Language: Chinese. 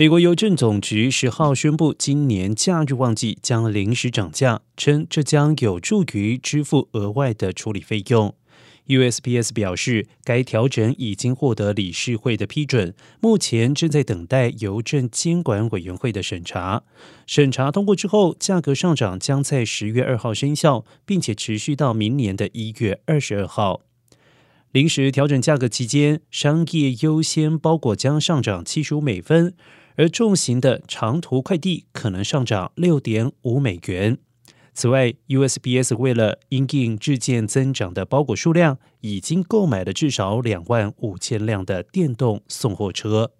美国邮政总局十号宣布，今年假日旺季将临时涨价，称这将有助于支付额外的处理费用。USPS 表示，该调整已经获得理事会的批准，目前正在等待邮政监管委员会的审查。审查通过之后，价格上涨将在十月二号生效，并且持续到明年的一月二十二号。临时调整价格期间，商业优先包裹将上涨七十五美分。而重型的长途快递可能上涨六点五美元。此外，USPS 为了应应日渐增长的包裹数量，已经购买了至少两万五千辆的电动送货车。